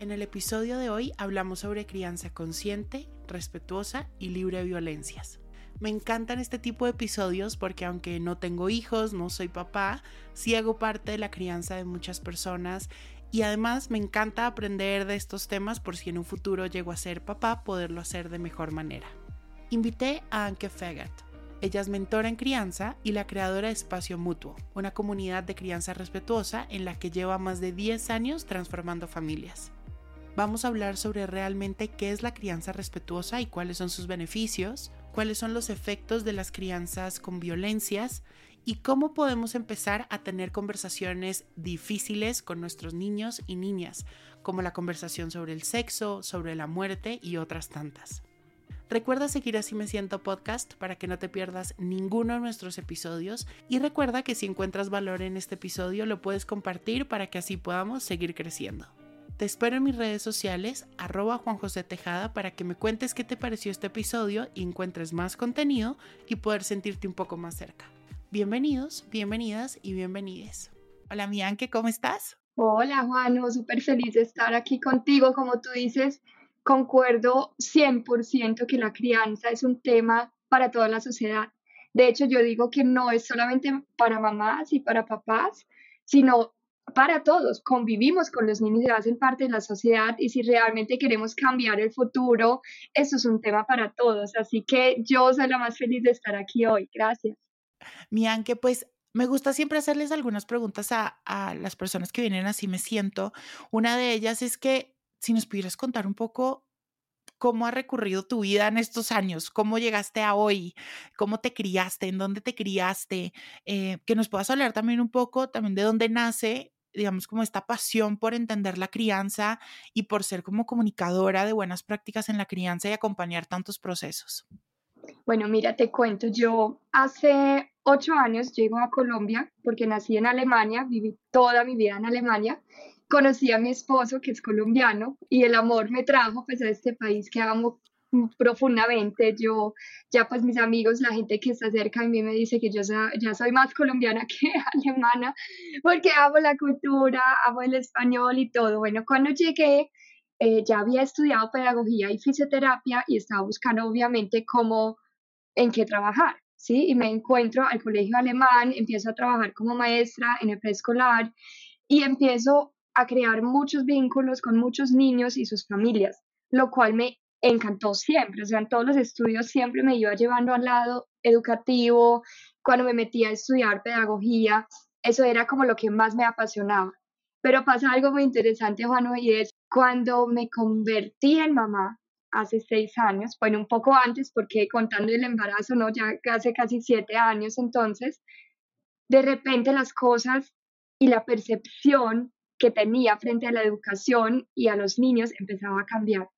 En el episodio de hoy hablamos sobre crianza consciente, respetuosa y libre de violencias. Me encantan este tipo de episodios porque aunque no tengo hijos, no soy papá, sí hago parte de la crianza de muchas personas y además me encanta aprender de estos temas por si en un futuro llego a ser papá, poderlo hacer de mejor manera. Invité a Anke Fegat. Ella es mentora en crianza y la creadora de Espacio Mutuo, una comunidad de crianza respetuosa en la que lleva más de 10 años transformando familias. Vamos a hablar sobre realmente qué es la crianza respetuosa y cuáles son sus beneficios, cuáles son los efectos de las crianzas con violencias y cómo podemos empezar a tener conversaciones difíciles con nuestros niños y niñas, como la conversación sobre el sexo, sobre la muerte y otras tantas. Recuerda seguir Así Me Siento Podcast para que no te pierdas ninguno de nuestros episodios y recuerda que si encuentras valor en este episodio lo puedes compartir para que así podamos seguir creciendo. Te espero en mis redes sociales, arroba Juan José Tejada, para que me cuentes qué te pareció este episodio y encuentres más contenido y poder sentirte un poco más cerca. Bienvenidos, bienvenidas y bienvenides. Hola, Mianque, ¿cómo estás? Hola, Juan, súper feliz de estar aquí contigo. Como tú dices, concuerdo 100% que la crianza es un tema para toda la sociedad. De hecho, yo digo que no es solamente para mamás y para papás, sino para todos, convivimos con los niños y hacen parte de la sociedad y si realmente queremos cambiar el futuro, eso es un tema para todos. Así que yo soy la más feliz de estar aquí hoy. Gracias. Mianque, pues me gusta siempre hacerles algunas preguntas a, a las personas que vienen así me siento. Una de ellas es que si nos pudieras contar un poco cómo ha recurrido tu vida en estos años, cómo llegaste a hoy, cómo te criaste, en dónde te criaste, eh, que nos puedas hablar también un poco también de dónde nace digamos, como esta pasión por entender la crianza y por ser como comunicadora de buenas prácticas en la crianza y acompañar tantos procesos? Bueno, mira, te cuento, yo hace ocho años llego a Colombia porque nací en Alemania, viví toda mi vida en Alemania, conocí a mi esposo que es colombiano y el amor me trajo pues a este país que amo profundamente. Yo, ya pues mis amigos, la gente que está cerca de mí me dice que yo ya soy más colombiana que alemana, porque amo la cultura, amo el español y todo. Bueno, cuando llegué, eh, ya había estudiado pedagogía y fisioterapia y estaba buscando obviamente cómo, en qué trabajar. ¿sí? Y me encuentro al colegio alemán, empiezo a trabajar como maestra en el preescolar y empiezo a crear muchos vínculos con muchos niños y sus familias, lo cual me encantó siempre, o sea, en todos los estudios siempre me iba llevando al lado educativo, cuando me metía a estudiar pedagogía, eso era como lo que más me apasionaba. Pero pasa algo muy interesante, Juan, y es cuando me convertí en mamá hace seis años, bueno, un poco antes, porque contando el embarazo, ¿no? Ya hace casi siete años entonces, de repente las cosas y la percepción que tenía frente a la educación y a los niños empezaba a cambiar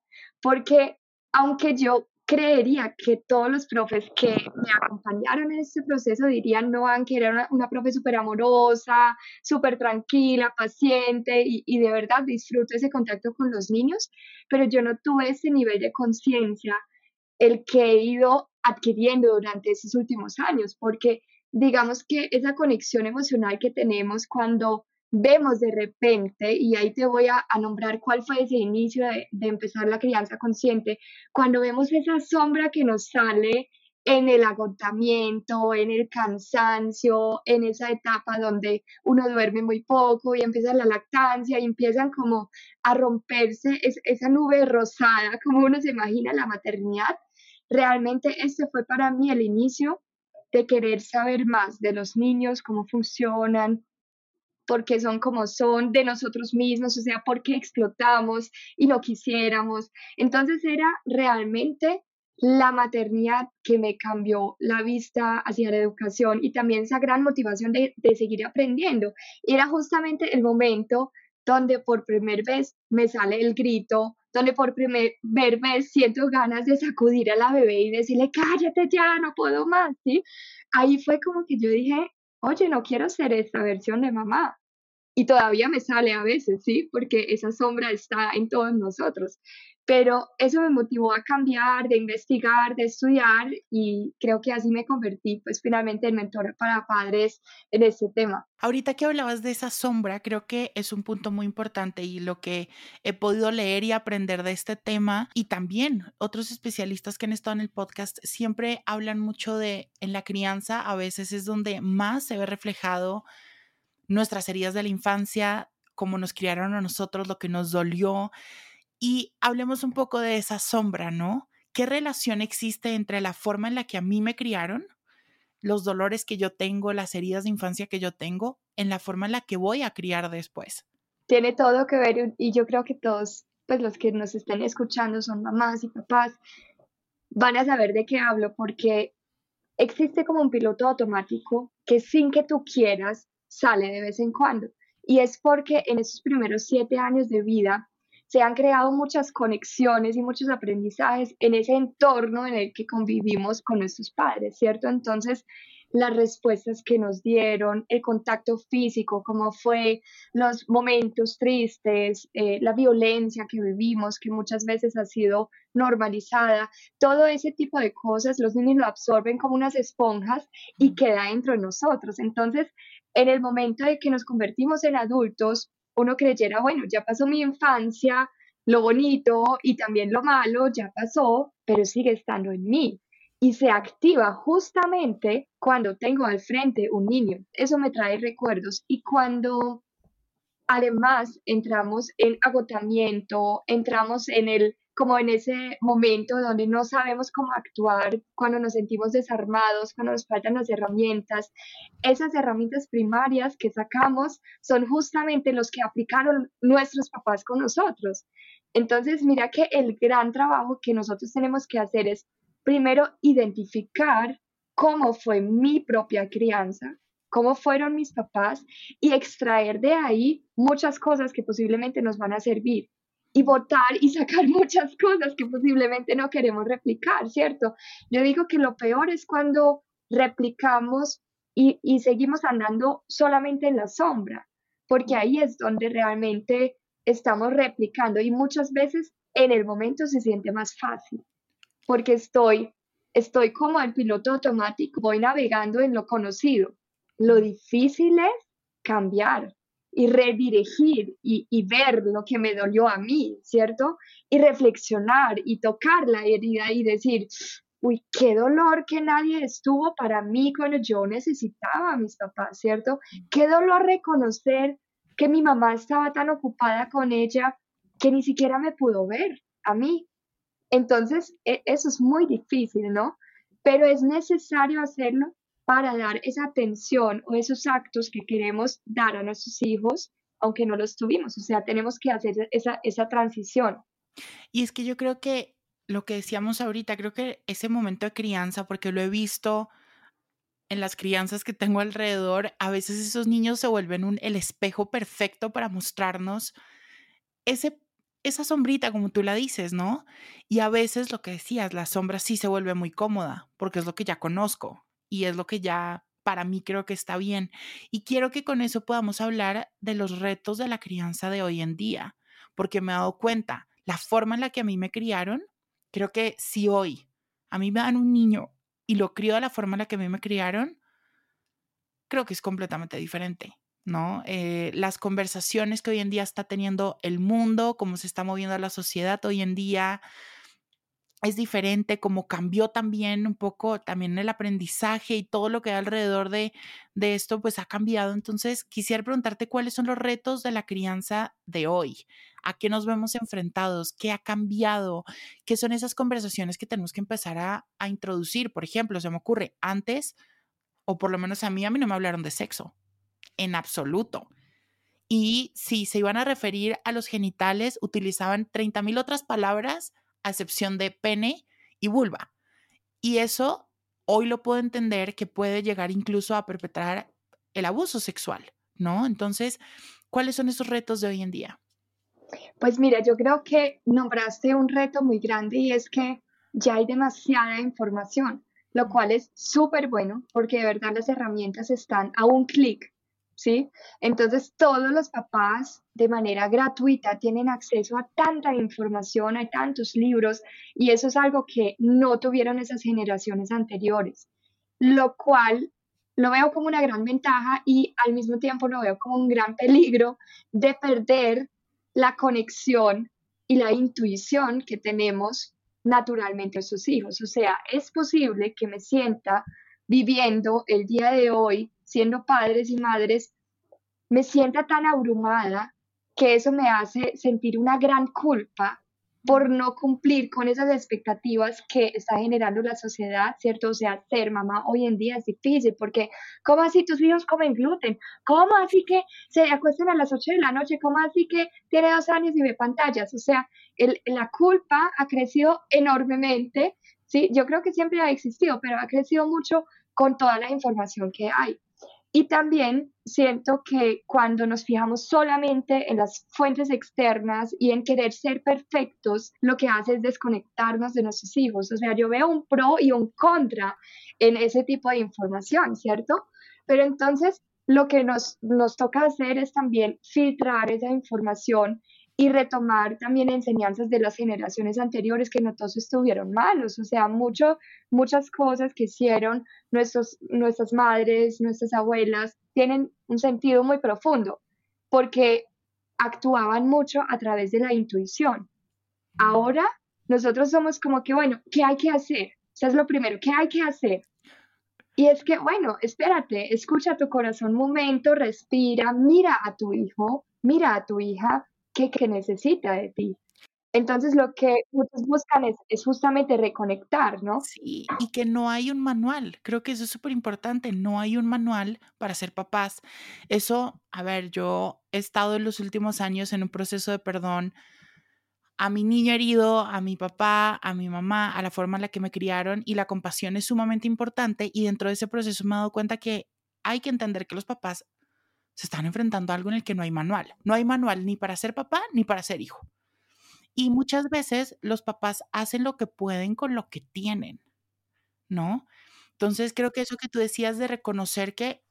porque aunque yo creería que todos los profes que me acompañaron en este proceso dirían, no, que era una, una profe súper amorosa, súper tranquila, paciente y, y, de verdad disfruto ese contacto con los niños, pero yo no tuve ese nivel de conciencia el que he ido adquiriendo durante esos últimos años, porque digamos que esa conexión emocional que tenemos cuando vemos de repente, y ahí te voy a, nombrar cuál fue ese inicio de, empezar la crianza consciente, cuando vemos esa sombra que nos sale en el agotamiento, en el cansancio, en esa etapa donde uno duerme muy poco y empieza la lactancia y empiezan como a romperse esa nube rosada, como uno se imagina la maternidad, realmente este fue para mí el inicio de querer saber más de los niños, cómo funcionan, porque son como son de nosotros mismos, o sea, porque explotamos y no quisiéramos. Entonces era realmente la maternidad que me cambió la vista hacia la educación y también esa gran motivación de, de seguir aprendiendo. Era justamente el momento donde por primera vez me sale el grito, donde por primera vez siento ganas de sacudir a la bebé y decirle, cállate ya, no puedo más, ¿sí? Ahí fue como que yo dije, oye, no quiero ser esta versión de mamá. Y todavía me sale a veces, ¿sí? Porque esa sombra está en todos nosotros pero eso me motivó a cambiar, de investigar, de estudiar y creo que así me convertí pues finalmente en mentora para padres en este tema. Ahorita que hablabas de esa sombra, creo que es un punto muy importante y lo que he podido leer y aprender de este tema y también otros especialistas que han estado en el podcast siempre hablan mucho de en la crianza, a veces es donde más se ve reflejado nuestras heridas de la infancia, cómo nos criaron a nosotros, lo que nos dolió y hablemos un poco de esa sombra, ¿no? ¿Qué relación existe entre la forma en la que a mí me criaron, los dolores que yo tengo, las heridas de infancia que yo tengo, en la forma en la que voy a criar después? Tiene todo que ver y yo creo que todos, pues los que nos estén escuchando son mamás y papás, van a saber de qué hablo porque existe como un piloto automático que sin que tú quieras sale de vez en cuando. Y es porque en esos primeros siete años de vida se han creado muchas conexiones y muchos aprendizajes en ese entorno en el que convivimos con nuestros padres, ¿cierto? Entonces, las respuestas que nos dieron, el contacto físico, cómo fue, los momentos tristes, eh, la violencia que vivimos, que muchas veces ha sido normalizada, todo ese tipo de cosas, los niños lo absorben como unas esponjas y queda dentro de nosotros. Entonces, en el momento de que nos convertimos en adultos, uno creyera, bueno, ya pasó mi infancia, lo bonito y también lo malo ya pasó, pero sigue estando en mí. Y se activa justamente cuando tengo al frente un niño. Eso me trae recuerdos. Y cuando además entramos en agotamiento, entramos en el como en ese momento donde no sabemos cómo actuar, cuando nos sentimos desarmados, cuando nos faltan las herramientas. Esas herramientas primarias que sacamos son justamente los que aplicaron nuestros papás con nosotros. Entonces, mira que el gran trabajo que nosotros tenemos que hacer es primero identificar cómo fue mi propia crianza, cómo fueron mis papás y extraer de ahí muchas cosas que posiblemente nos van a servir y votar y sacar muchas cosas que posiblemente no queremos replicar, ¿cierto? Yo digo que lo peor es cuando replicamos y, y seguimos andando solamente en la sombra, porque ahí es donde realmente estamos replicando y muchas veces en el momento se siente más fácil, porque estoy, estoy como el piloto automático, voy navegando en lo conocido. Lo difícil es cambiar, y redirigir y, ver lo que me dolió a mí, ¿cierto? Y reflexionar y tocar la herida y decir, uy, qué dolor que nadie estuvo para mí cuando yo necesitaba a mis papás, ¿cierto? Qué dolor reconocer que mi mamá estaba tan ocupada con ella que ni siquiera me pudo ver a mí. Entonces, e, eso es muy difícil, ¿no? Pero es necesario hacerlo para dar esa atención o esos actos que queremos dar a nuestros hijos, aunque no los tuvimos. O sea, tenemos que hacer esa, esa transición. Y es que yo creo que lo que decíamos ahorita, creo que ese momento de crianza, porque lo he visto en las crianzas que tengo alrededor, a veces esos niños se vuelven el espejo perfecto para mostrarnos ese, esa sombrita, como tú la dices, ¿no? Y a veces lo que decías, la sombra sí se vuelve muy cómoda, porque es lo que ya conozco y es lo que ya para mí creo que está bien. Y quiero que con eso podamos hablar de los retos de la crianza de hoy en día, porque me he dado cuenta, la forma en la que a mí me criaron, creo que si hoy a mí me dan un niño y lo crío de la forma en la que a mí me criaron, creo que es completamente diferente. ¿no? Eh, las conversaciones que hoy en día está teniendo el mundo, cómo se está moviendo la sociedad hoy en día, es diferente, como cambió también un poco también el aprendizaje y todo lo que hay alrededor de, de esto, pues ha cambiado. Entonces, quisiera preguntarte cuáles son los retos de la crianza de hoy, a qué nos vemos enfrentados, qué ha cambiado, qué son esas conversaciones que tenemos que empezar a, a introducir. Por ejemplo, se me ocurre, antes, o por lo menos a mí, a mí no me hablaron de sexo, en absoluto. Y si se iban a referir a los genitales, utilizaban 30 mil otras palabras a excepción de pene y vulva. Y eso hoy lo puedo entender que puede llegar incluso a perpetrar el abuso sexual, ¿no? Entonces, ¿cuáles son esos retos de hoy en día? Pues mira, yo creo que nombraste un reto muy grande y es que ya hay demasiada información, lo cual es súper bueno porque de verdad las herramientas están a un clic, ¿sí? Entonces todos los papás de manera gratuita tienen acceso a tanta información, a tantos libros y eso es algo que no tuvieron esas generaciones anteriores, lo cual lo veo como una gran ventaja y al mismo tiempo lo veo como un gran peligro de perder la conexión y la intuición que tenemos naturalmente sus hijos. O sea, es posible que me sienta viviendo el día de hoy, siendo padres y madres, me sienta tan abrumada que eso me hace sentir una gran culpa por no cumplir con esas expectativas que está generando la sociedad, ¿cierto? O sea, ser mamá hoy en día es difícil porque, ¿cómo así tus hijos comen gluten? ¿Cómo así que se acuestan a las 8 de la noche? ¿Cómo así que tiene dos años y ve pantallas? O sea, la culpa ha crecido enormemente, ¿sí? Yo creo que siempre ha existido, pero ha crecido mucho con toda la información que hay. Y también siento que cuando nos fijamos solamente en las fuentes externas y en querer ser perfectos, lo que hace es desconectarnos de nuestros hijos. O sea, yo veo un pro y un contra en ese tipo de información, ¿cierto? Pero entonces lo que nos, nos toca hacer es también filtrar esa información y retomar también enseñanzas de las generaciones anteriores que no todos estuvieron malos, o sea, mucho, muchas cosas que hicieron nuestros, nuestras madres, nuestras abuelas, tienen un sentido muy profundo, porque actuaban mucho a través de la intuición. Ahora nosotros somos como que, bueno, ¿qué hay que hacer? Eso es lo primero, ¿qué hay que hacer? Y es que, bueno, espérate, escucha tu corazón un momento, respira, mira a tu hijo, mira a tu hija, que, necesita de ti. Entonces lo que muchos buscan es, justamente reconectar, ¿no? Sí, y que no hay un manual. Creo que eso es súper importante. No hay un manual para ser papás. Eso, a ver, yo he estado en los últimos años en un proceso de perdón a mi niño herido, a mi papá, a mi mamá, a la forma en la que me criaron y la compasión es sumamente importante y dentro de ese proceso me he dado cuenta que hay que entender que los papás se están enfrentando a algo en el que no hay manual. No hay manual ni para ser papá ni para ser hijo. Y muchas veces los papás hacen lo que pueden con lo que tienen, ¿no? Entonces creo que eso que tú decías de reconocer que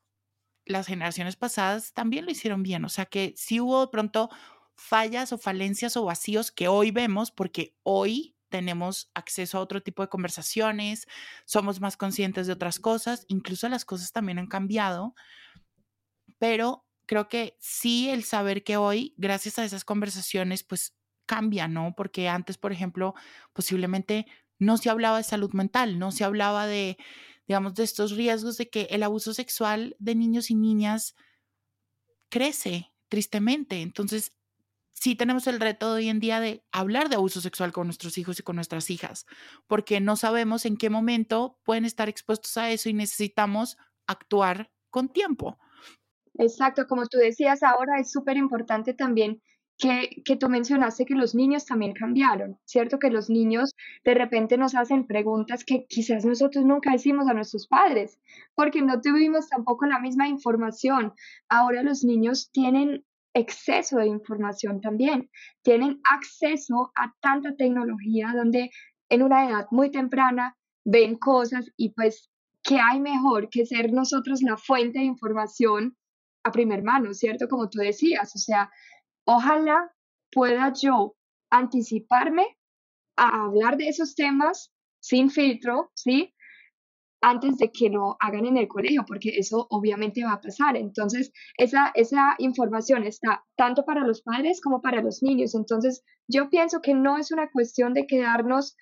las generaciones pasadas también lo hicieron bien, o sea que sí hubo de pronto fallas o falencias o vacíos que hoy vemos porque hoy tenemos acceso a otro tipo de conversaciones, somos más conscientes de otras cosas, incluso las cosas también han cambiado, pero creo que sí el saber que hoy, gracias a esas conversaciones, pues cambia, ¿no? Porque antes, por ejemplo, posiblemente no se hablaba de salud mental, no se hablaba de, digamos, de estos riesgos de que el abuso sexual de niños y niñas crece tristemente. Entonces, sí tenemos el reto hoy en día de hablar de abuso sexual con nuestros hijos y con nuestras hijas, porque no sabemos en qué momento pueden estar expuestos a eso y necesitamos actuar con tiempo. Exacto, como tú decías ahora, es súper importante también que, que, tú mencionaste que los niños también cambiaron, ¿cierto? Que los niños de repente nos hacen preguntas que quizás nosotros nunca hicimos a nuestros padres, porque no tuvimos tampoco la misma información. Ahora los niños tienen exceso de información también, tienen acceso a tanta tecnología donde en una edad muy temprana ven cosas y pues, ¿qué hay mejor que ser nosotros la fuente de información a primer mano, ¿cierto? Como tú decías, o sea, ojalá pueda yo anticiparme a hablar de esos temas sin filtro, ¿sí? Antes de que lo hagan en el colegio, porque eso obviamente va a pasar. Entonces, esa, esa información está tanto para los padres como para los niños. Entonces, yo pienso que no es una cuestión de quedarnos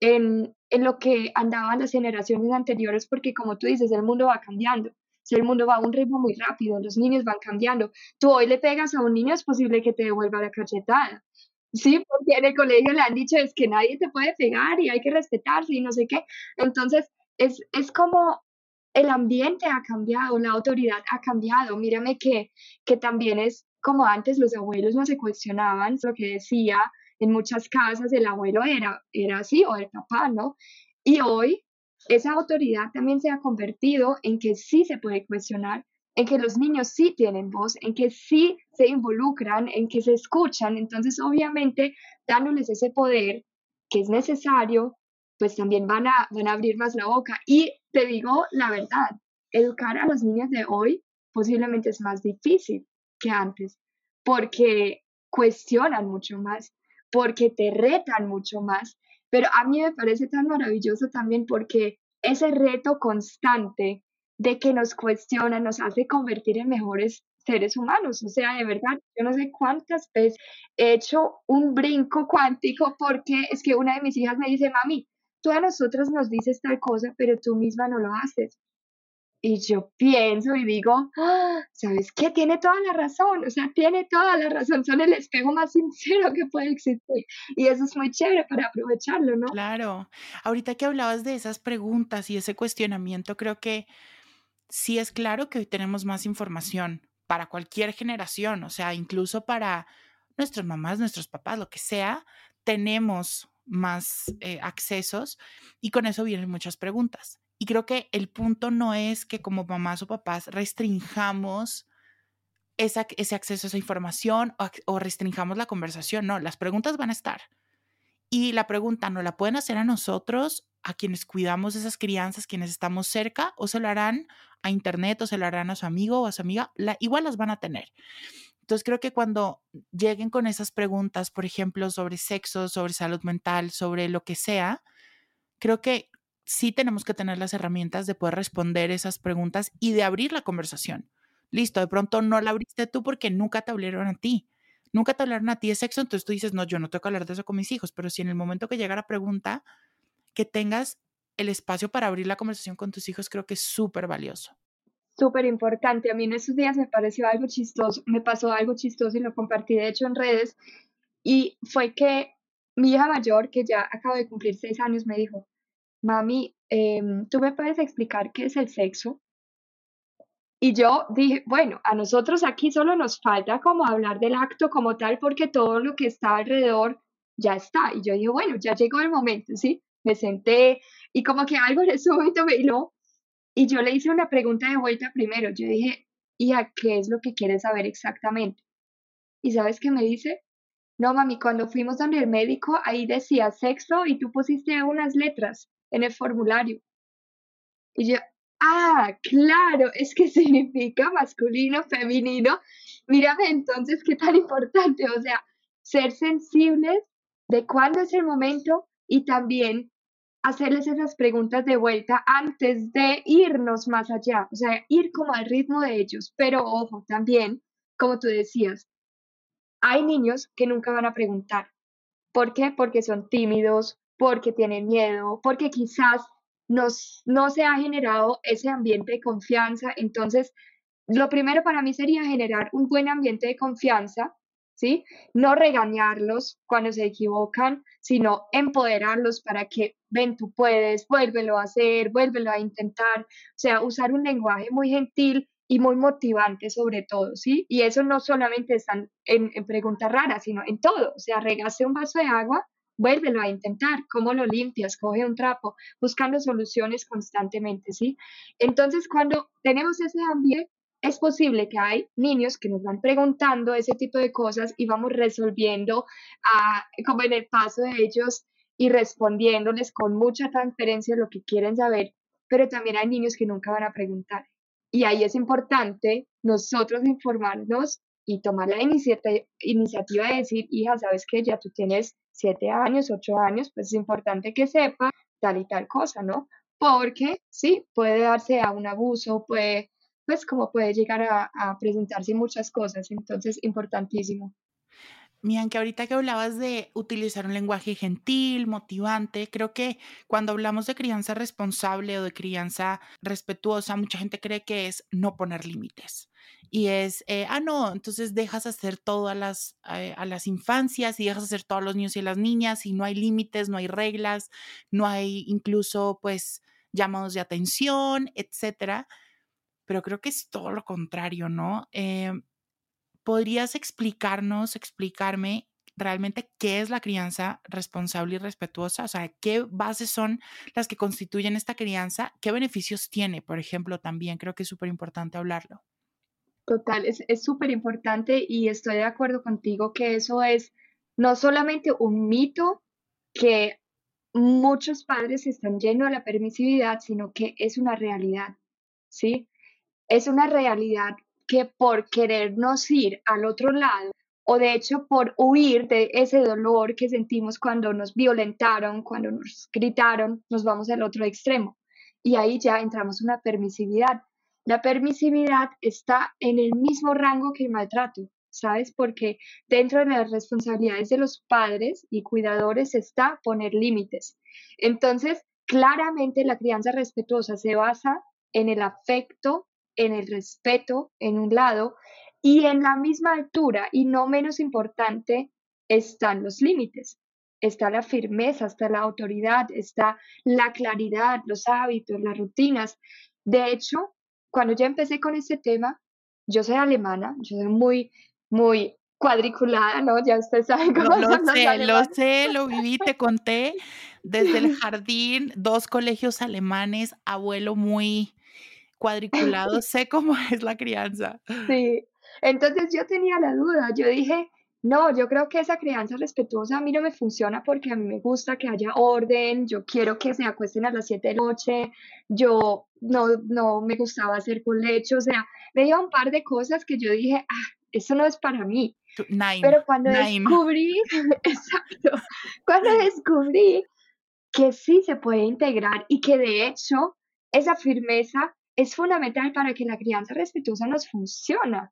en, en lo que andaban las generaciones anteriores, porque como tú dices, el mundo va cambiando el mundo va a un ritmo muy rápido, los niños van cambiando. Tú hoy le pegas a un niño, es posible que te devuelva la cachetada. Sí, porque en el colegio le han dicho es que nadie te puede pegar y hay que respetarse y no sé qué. Entonces, es, es como el ambiente ha cambiado, la autoridad ha cambiado. Mírame que, que también es como antes los abuelos no se cuestionaban lo que decía en muchas casas el abuelo era, era así o el papá, ¿no? Y hoy esa autoridad también se ha convertido en que sí se puede cuestionar, en que los niños sí tienen voz, en que sí se involucran, en que se escuchan. Entonces, obviamente, dándoles ese poder que es necesario, pues también van a, van a abrir más la boca. Y te digo la verdad, educar a los niños de hoy posiblemente es más difícil que antes, porque cuestionan mucho más, porque te retan mucho más. Pero a mí me parece tan maravilloso también porque ese reto constante de que nos cuestiona nos hace convertir en mejores seres humanos. O sea, de verdad, yo no sé cuántas veces he hecho un brinco cuántico porque es que una de mis hijas me dice, mami, tú a nosotros nos dices tal cosa, pero tú misma no lo haces. Y yo pienso y digo, ¡Ah! ¿sabes qué? Tiene toda la razón, o sea, tiene toda la razón, son el espejo más sincero que puede existir. Y eso es muy chévere para aprovecharlo, ¿no? Claro. Ahorita que hablabas de esas preguntas y ese cuestionamiento, creo que sí es claro que hoy tenemos más información para cualquier generación, o sea, incluso para nuestras mamás, nuestros papás, lo que sea, tenemos más eh, accesos y con eso vienen muchas preguntas. Y creo que el punto no es que como mamás o papás restringamos ese acceso a esa información o, restringamos la conversación. No, las preguntas van a estar. Y la pregunta no la pueden hacer a nosotros, a quienes cuidamos esas crianzas, quienes estamos cerca, o se lo harán a internet, o se lo harán a su amigo o a su amiga, igual las van a tener. Entonces creo que cuando lleguen con esas preguntas, por ejemplo, sobre sexo, sobre salud mental, sobre lo que sea, creo que sí tenemos que tener las herramientas de poder responder esas preguntas y de abrir la conversación. Listo, de pronto no la abriste tú porque nunca te hablaron a ti. Nunca te hablaron a ti de sexo, entonces tú dices, no, yo no tengo que hablar de eso con mis hijos, pero si en el momento que llega la pregunta, que tengas el espacio para abrir la conversación con tus hijos, creo que es súper valioso. Súper importante. A mí en esos días me pareció algo chistoso, me pasó algo chistoso y lo compartí de hecho en redes, y fue que mi hija mayor, que ya acaba de cumplir seis años, me dijo, mami, em, ¿tú me puedes explicar qué es el sexo? Y yo dije, bueno, a nosotros aquí solo nos falta como hablar del acto como tal porque todo lo que está alrededor ya está. Y yo dije, bueno, ya llegó el momento, ¿sí? Me senté y como que algo en momento me hiló. Y yo le hice una pregunta de vuelta primero. Yo dije, ¿y qué es lo que quieres saber exactamente? ¿Y sabes qué me dice? No, mami, cuando fuimos donde el médico, ahí decía sexo y tú pusiste unas letras en el formulario. Y yo, ah, claro, es que significa masculino, femenino. Mírame entonces qué tan importante, o sea, ser sensibles de cuándo es el momento y también hacerles esas preguntas de vuelta antes de irnos más allá, o sea, ir como al ritmo de ellos, pero ojo, también, como tú decías, hay niños que nunca van a preguntar. ¿Por qué? Porque son tímidos, porque tienen miedo, porque quizás nos, no se ha generado ese ambiente de confianza. Entonces, lo primero para mí sería generar un buen ambiente de confianza, ¿sí? No regañarlos cuando se equivocan, sino empoderarlos para que, ven, tú puedes, vuélvelo a hacer, vuélvelo a intentar. O sea, usar un lenguaje muy gentil y muy motivante sobre todo, ¿sí? Y eso no solamente están en, en preguntas raras, sino en todo. O sea, regase un vaso de agua vuélvelo a intentar, cómo lo limpias, coge un trapo, buscando soluciones constantemente, ¿sí? Entonces, cuando tenemos ese ambiente, es posible que hay niños que nos van preguntando ese tipo de cosas y vamos resolviendo ah, como en el paso de ellos y respondiéndoles con mucha transferencia lo que quieren saber, pero también hay niños que nunca van a preguntar. Y ahí es importante nosotros informarnos y tomar la iniciativa de decir, hija, sabes que ya tú tienes siete años, ocho años, pues es importante que sepa tal y tal cosa, ¿no? Porque sí, puede darse a un abuso, puede, pues como puede llegar a, presentarse muchas cosas, entonces importantísimo. Mian, que ahorita que hablabas de utilizar un lenguaje gentil, motivante, creo que cuando hablamos de crianza responsable o de crianza respetuosa, mucha gente cree que es no poner límites. Y es, eh, ah, no, entonces dejas hacer todo a las, eh, a las infancias y dejas hacer todos los niños y las niñas y no hay límites, no hay reglas, no hay incluso, pues, llamados de atención, etcétera. Pero creo que es todo lo contrario, ¿no? Eh, ¿Podrías explicarnos, explicarme realmente qué es la crianza responsable y respetuosa, o sea, qué bases son las que constituyen esta crianza, qué beneficios tiene, por ejemplo, también creo que es súper importante hablarlo. Total, es súper importante y estoy de acuerdo contigo que eso es no solamente un mito que muchos padres están llenos de la permisividad, sino que es una realidad, ¿sí? Es una realidad que por querernos ir al otro lado o de hecho por huir de ese dolor que sentimos cuando nos violentaron, cuando nos gritaron, nos vamos al otro extremo. Y ahí ya entramos una permisividad. La permisividad está en el mismo rango que el maltrato. ¿sabes? Porque dentro de las responsabilidades de los padres y cuidadores está poner límites. Entonces, claramente la crianza respetuosa se basa en el afecto, en el respeto, en un lado, y en la misma altura, y no menos importante, están los límites. Está la firmeza, está la autoridad, está la claridad, los hábitos, las rutinas. De hecho, cuando yo empecé con este tema, yo soy alemana, yo soy muy muy cuadriculada, ¿no? Ya usted sabe cómo lo, lo sé, lo sé, lo viví, te conté desde el jardín, dos colegios alemanes, abuelo muy cuadriculado, sé cómo es la crianza. Sí, entonces yo tenía la duda, yo dije, no, yo creo que esa crianza respetuosa a mí no me funciona porque a mí me gusta que haya orden, yo quiero que se acuesten a las 7 de la noche, yo no, no me gustaba hacer colecho, o sea, me dio un par de cosas que yo dije, ah, eso no es para mí. Pero cuando descubrí, exacto, cuando descubrí que sí se puede integrar y que de hecho esa firmeza es fundamental para que la crianza respetuosa nos funcione,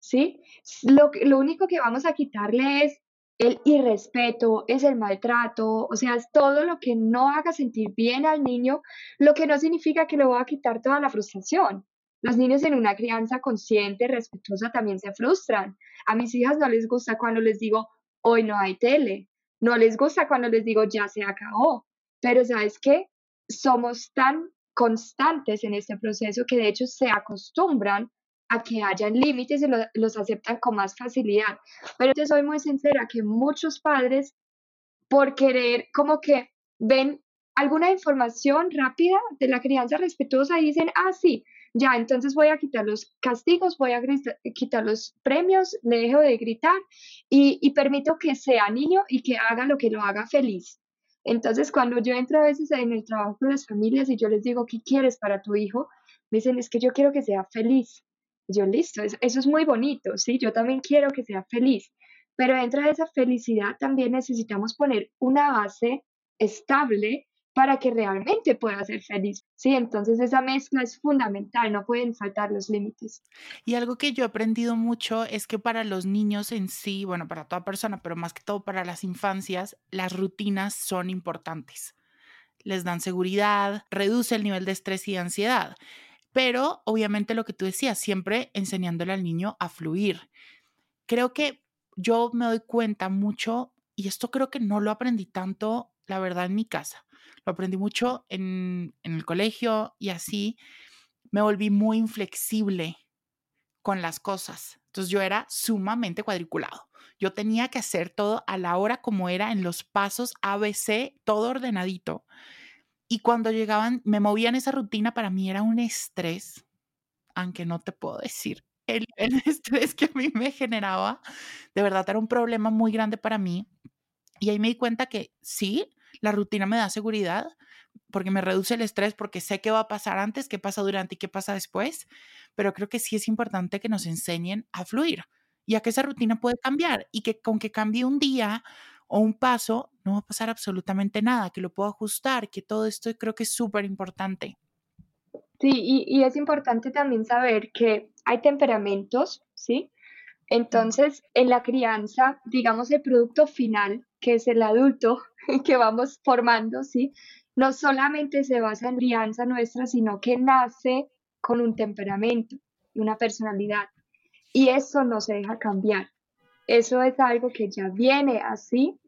¿sí? Lo, lo único que vamos a quitarle es el irrespeto, es el maltrato, o sea, es todo lo que no haga sentir bien al niño, lo que no significa que le voy a quitar toda la frustración. Los niños en una crianza consciente, respetuosa, también se frustran. A mis hijas no les gusta cuando les digo, hoy no hay tele. No les gusta cuando les digo, ya se acabó. Pero sabes qué? Somos tan constantes en este proceso que de hecho se acostumbran a que hayan límites y los aceptan con más facilidad. Pero te soy muy sincera que muchos padres, por querer como que ven alguna información rápida de la crianza respetuosa y dicen, ah, sí, ya, entonces voy a quitar los castigos, voy a quitar los premios, le dejo de gritar y, permito que sea niño y que haga lo que lo haga feliz. Entonces, cuando yo entro a veces en el trabajo con las familias y yo les digo, ¿qué quieres para tu hijo? Me dicen, es que yo quiero que sea feliz. Yo, listo, eso, es muy bonito, ¿sí? Yo también quiero que sea feliz. Pero dentro de esa felicidad también necesitamos poner una base estable para que realmente pueda ser feliz. Sí, entonces esa mezcla es fundamental, no pueden faltar los límites. Y algo que yo he aprendido mucho es que para los niños en sí, bueno, para toda persona, pero más que todo para las infancias, las rutinas son importantes. Les dan seguridad, reduce el nivel de estrés y ansiedad. Pero obviamente lo que tú decías, siempre enseñándole al niño a fluir. Creo que yo me doy cuenta mucho, y esto creo que no lo aprendí tanto, la verdad, en mi casa lo aprendí mucho en, el colegio y así me volví muy inflexible con las cosas. Entonces yo era sumamente cuadriculado. Yo tenía que hacer todo a la hora como era en los pasos ABC, todo ordenadito. Y cuando llegaban, me movían esa rutina, para mí era un estrés, aunque no te puedo decir el, el estrés que a mí me generaba. De verdad era un problema muy grande para mí. Y ahí me di cuenta que sí, la rutina me da seguridad porque me reduce el estrés, porque sé qué va a pasar antes, qué pasa durante y qué pasa después, pero creo que sí es importante que nos enseñen a fluir y a que esa rutina puede cambiar y que con que cambie un día o un paso no va a pasar absolutamente nada, que lo puedo ajustar, que todo esto creo que es súper importante. Sí, y, y, es importante también saber que hay temperamentos, ¿sí? Entonces, en la crianza, digamos, el producto final, que es el adulto que vamos formando, ¿sí? No solamente se basa en crianza nuestra, sino que nace con un temperamento y una personalidad. Y eso no se deja cambiar. Eso es algo que ya viene así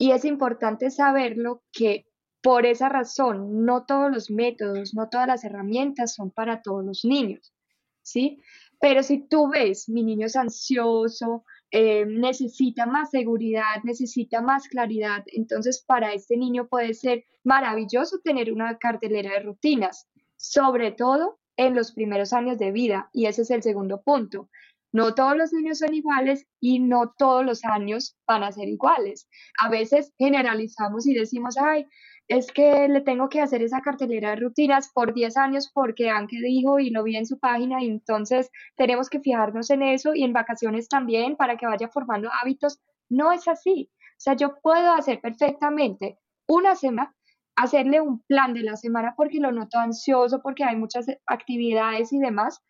y es importante saberlo que por esa razón no todos los métodos, no todas las herramientas son para todos los niños, ¿sí? Pero si tú ves, mi niño es ansioso, eh, necesita más seguridad, necesita más claridad. Entonces, para este niño puede ser maravilloso tener una cartelera de rutinas, sobre todo en los primeros años de vida. Y ese es el segundo punto. No todos los niños son iguales y no todos los años van a ser iguales. A veces generalizamos y decimos, ay, es que le tengo que hacer esa cartelera de rutinas por 10 años porque Anke dijo y lo vi en su página y entonces tenemos que fijarnos en eso y en vacaciones también para que vaya formando hábitos. No es así. O sea, yo puedo hacer perfectamente una semana, hacerle un plan de la semana porque lo noto ansioso, porque hay muchas actividades y demás,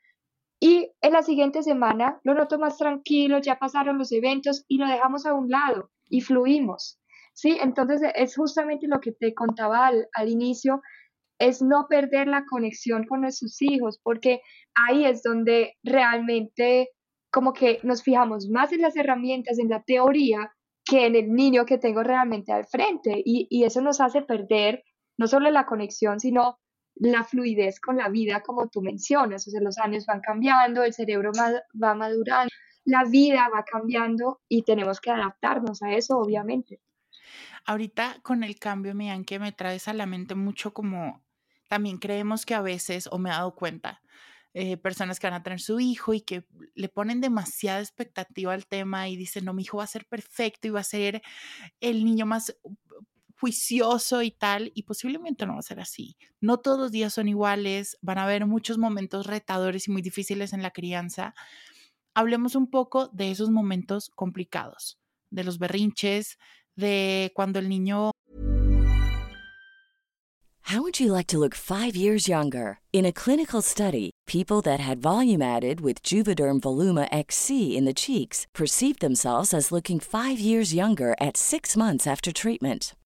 y en la siguiente semana lo noto más tranquilo, ya pasaron los eventos y lo dejamos a un lado y fluimos. ¿sí? Entonces es justamente lo que te contaba al, inicio, es no perder la conexión con nuestros hijos, porque ahí es donde realmente como que nos fijamos más en las herramientas, en la teoría, que en el niño que tengo realmente al frente. Y, y eso nos hace perder no solo la conexión, sino la fluidez con la vida, como tú mencionas, o sea, los años van cambiando, el cerebro va madurando, la vida va cambiando y tenemos que adaptarnos a eso, obviamente. Ahorita con el cambio, Mian, que me traes a la mente mucho como también creemos que a veces, o me he dado cuenta, eh, personas que van a tener su hijo y que le ponen demasiada expectativa al tema y dicen, no, mi hijo va a ser perfecto y va a ser el niño más juicioso y tal, y posiblemente no va a ser así. No todos los días son iguales, van a haber muchos momentos retadores y muy difíciles en la crianza. Hablemos un poco de esos momentos complicados, de los berrinches, de cuando el niño How would you like to look 5 years younger? In a clinical study, people that had volume added with Juvederm Voluma XC in the cheeks perceived themselves as looking 5 years younger at 6 months after treatment.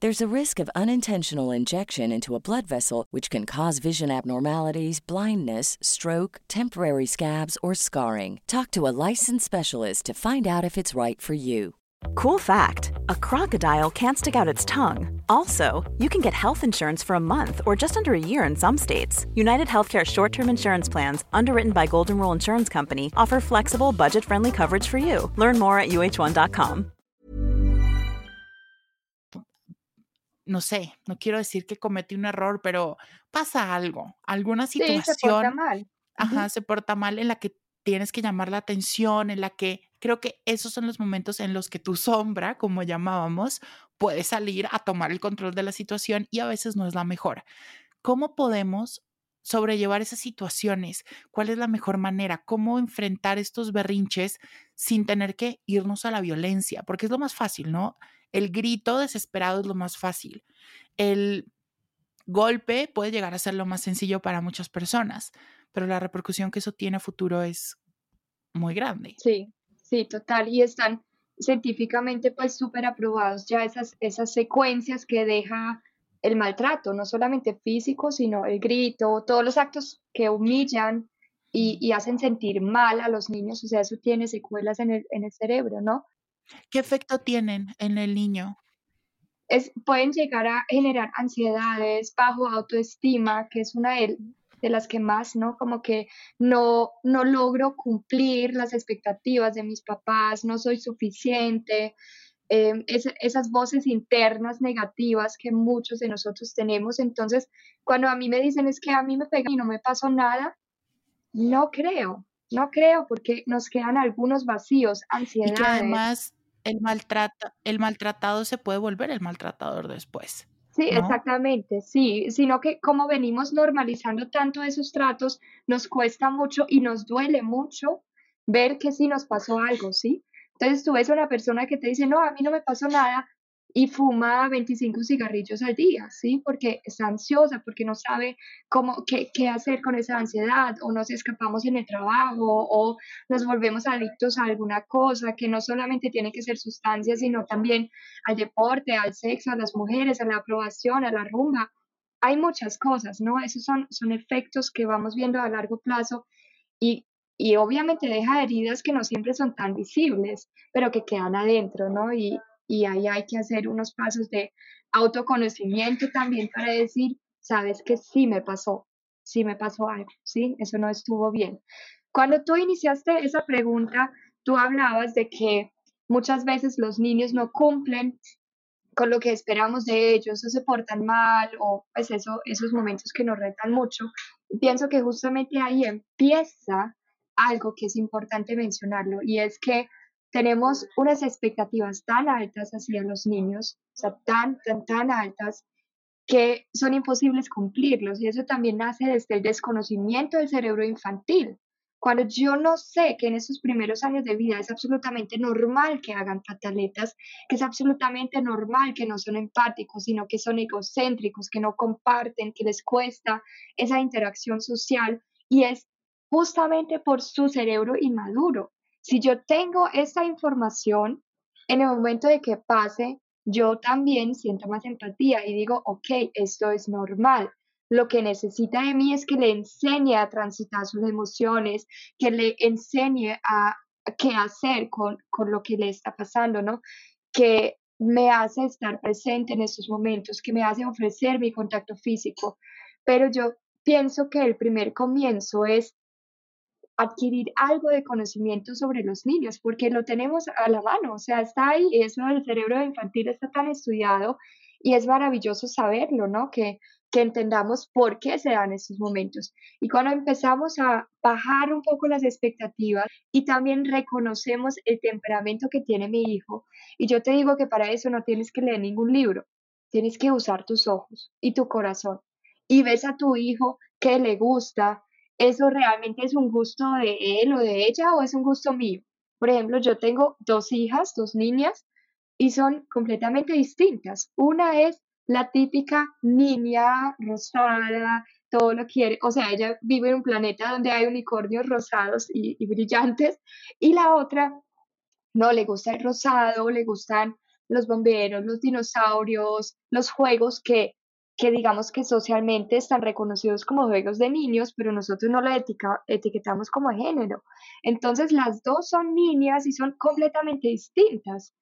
There's a risk of unintentional injection into a blood vessel, which can cause vision abnormalities, blindness, stroke, temporary scabs, or scarring. Talk to a licensed specialist to find out if it's right for you. Cool fact a crocodile can't stick out its tongue. Also, you can get health insurance for a month or just under a year in some states. United Healthcare short term insurance plans, underwritten by Golden Rule Insurance Company, offer flexible, budget friendly coverage for you. Learn more at uh1.com. No sé, no quiero decir que cometí un error, pero pasa algo, alguna situación. Sí, se porta mal. Ajá, se porta mal en la que tienes que llamar la atención, en la que creo que esos son los momentos en los que tu sombra, como llamábamos, puede salir a tomar el control de la situación y a veces no es la mejor. ¿Cómo podemos sobrellevar esas situaciones? ¿Cuál es la mejor manera? ¿Cómo enfrentar estos berrinches sin tener que irnos a la violencia? Porque es lo más fácil, ¿no? El grito desesperado es lo más fácil. El golpe puede llegar a ser lo más sencillo para muchas personas, pero la repercusión que eso tiene a futuro es muy grande. Sí, sí, total. Y están científicamente pues súper aprobados ya esas, esas secuencias que deja el maltrato, no solamente físico, sino el grito, todos los actos que humillan y, hacen sentir mal a los niños, o sea, eso tiene secuelas en el, en el cerebro, ¿no? ¿Qué efecto tienen en el niño? Es, pueden llegar a generar ansiedades, bajo autoestima, que es una de, de las que más, ¿no? Como que no, no logro cumplir las expectativas de mis papás, no soy suficiente, eh, esas voces internas negativas que muchos de nosotros tenemos. Entonces, cuando a mí me dicen es que a mí me pegan y no me pasó nada, no creo, no creo porque nos quedan algunos vacíos, ansiedades. Y que además el, maltrata, el maltratado se puede volver el maltratador después. Sí, exactamente, sí, sino que como venimos normalizando tanto esos tratos, nos cuesta mucho y nos duele mucho ver que sí nos pasó algo, ¿sí? Entonces tú ves a una persona que te dice, no, a mí no me pasó nada, y fuma 25 cigarrillos al día, ¿sí? Porque está ansiosa, porque no sabe cómo, qué, qué, hacer con esa ansiedad, o nos escapamos en el trabajo, o nos volvemos adictos a alguna cosa, que no solamente tiene que ser sustancias, sino también al deporte, al sexo, a las mujeres, a la aprobación, a la rumba. Hay muchas cosas, ¿no? Esos son, son efectos que vamos viendo a largo plazo y, y obviamente deja heridas que no siempre son tan visibles, pero que quedan adentro, ¿no? Y, y ahí hay que hacer unos pasos de autoconocimiento también para decir, sabes que sí me pasó, sí me pasó algo, sí, eso no estuvo bien. Cuando tú iniciaste esa pregunta, tú hablabas de que muchas veces los niños no cumplen con lo que esperamos de ellos o se portan mal o pues eso, esos momentos que nos retan mucho. Pienso que justamente ahí empieza algo que es importante mencionarlo y es que tenemos unas expectativas tan altas hacia los niños, o sea, tan, tan, tan altas, que son imposibles cumplirlos. Y eso también nace desde el desconocimiento del cerebro infantil. Cuando yo no sé que en esos primeros años de vida es absolutamente normal que hagan pataletas, que es absolutamente normal que no son empáticos, sino que son egocéntricos, que no comparten, que les cuesta esa interacción social, y es justamente por su cerebro inmaduro. Si yo tengo esa información, en el momento de que pase, yo también siento más empatía y digo, ok, esto es normal. Lo que necesita de mí es que le enseñe a transitar sus emociones, que le enseñe a qué hacer con, con lo que le está pasando, ¿no? Que me hace estar presente en estos momentos, que me hace ofrecer mi contacto físico. Pero yo pienso que el primer comienzo es adquirir algo de conocimiento sobre los niños, porque lo tenemos a la mano, o sea, está ahí, eso del cerebro infantil está tan estudiado y es maravilloso saberlo, ¿no? Que, que entendamos por qué se dan estos momentos. Y cuando empezamos a bajar un poco las expectativas y también reconocemos el temperamento que tiene mi hijo, y yo te digo que para eso no tienes que leer ningún libro, tienes que usar tus ojos y tu corazón. Y ves a tu hijo que le gusta, eso realmente es un gusto de él o de ella o es un gusto mío. Por ejemplo, yo tengo dos hijas, dos niñas, y son completamente distintas. Una es la típica niña rosada, todo lo quiere, o sea, ella vive en un planeta donde hay unicornios rosados y, brillantes, y la otra no le gusta el rosado, le gustan los bomberos, los dinosaurios, los juegos que que digamos que socialmente están reconocidos como juegos de niños, pero nosotros no la etiquetamos como género. Entonces las dos son niñas y son completamente distintas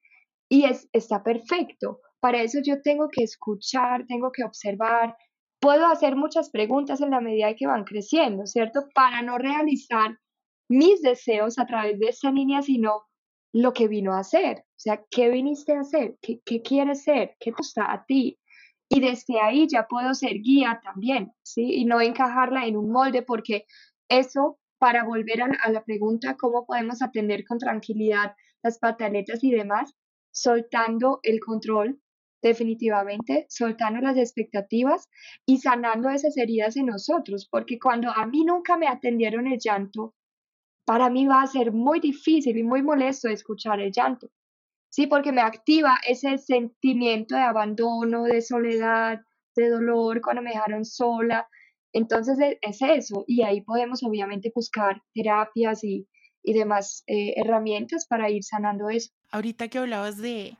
y es, está perfecto. Para eso yo tengo que escuchar, tengo que observar, puedo hacer muchas preguntas en la medida que van creciendo, ¿cierto? Para no realizar mis deseos a través de esa niña, sino lo que vino a hacer. O sea, ¿qué viniste a hacer? ¿Qué, qué quieres ser? ¿Qué gusta a ti? Y desde ahí ya puedo ser guía también, ¿sí? Y no encajarla en un molde porque eso, para volver a, la pregunta, ¿cómo podemos atender con tranquilidad las pataletas y demás? Soltando el control, definitivamente, soltando las expectativas y sanando esas heridas en nosotros, porque cuando a mí nunca me atendieron el llanto, para mí va a ser muy difícil y muy molesto escuchar el llanto. Sí, porque me activa ese sentimiento de abandono, de soledad, de dolor cuando me dejaron sola. Entonces e, es eso, y ahí podemos obviamente buscar terapias y, demás eh, herramientas para ir sanando eso. Ahorita que hablabas de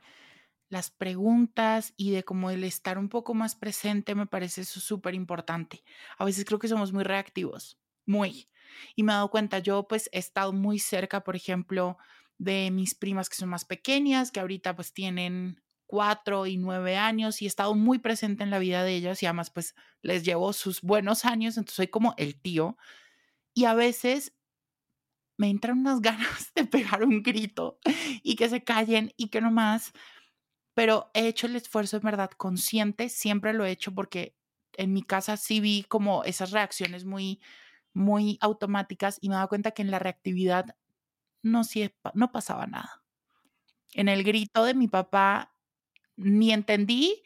las preguntas y de cómo el estar un poco más presente, me parece eso súper importante. A veces creo que somos muy reactivos, muy. Y me he dado cuenta, yo pues he estado muy cerca, por ejemplo, de mis primas que son más pequeñas, que ahorita pues tienen cuatro y nueve años y he estado muy presente en la vida de ellas y además pues les llevo sus buenos años, entonces soy como el tío y a veces me entran unas ganas de pegar un grito y que se callen y que no más, pero he hecho el esfuerzo en verdad consciente, siempre lo he hecho porque en mi casa sí vi como esas reacciones muy muy automáticas y me he dado cuenta que en la reactividad no, no pasaba nada. En el grito de mi papá ni entendí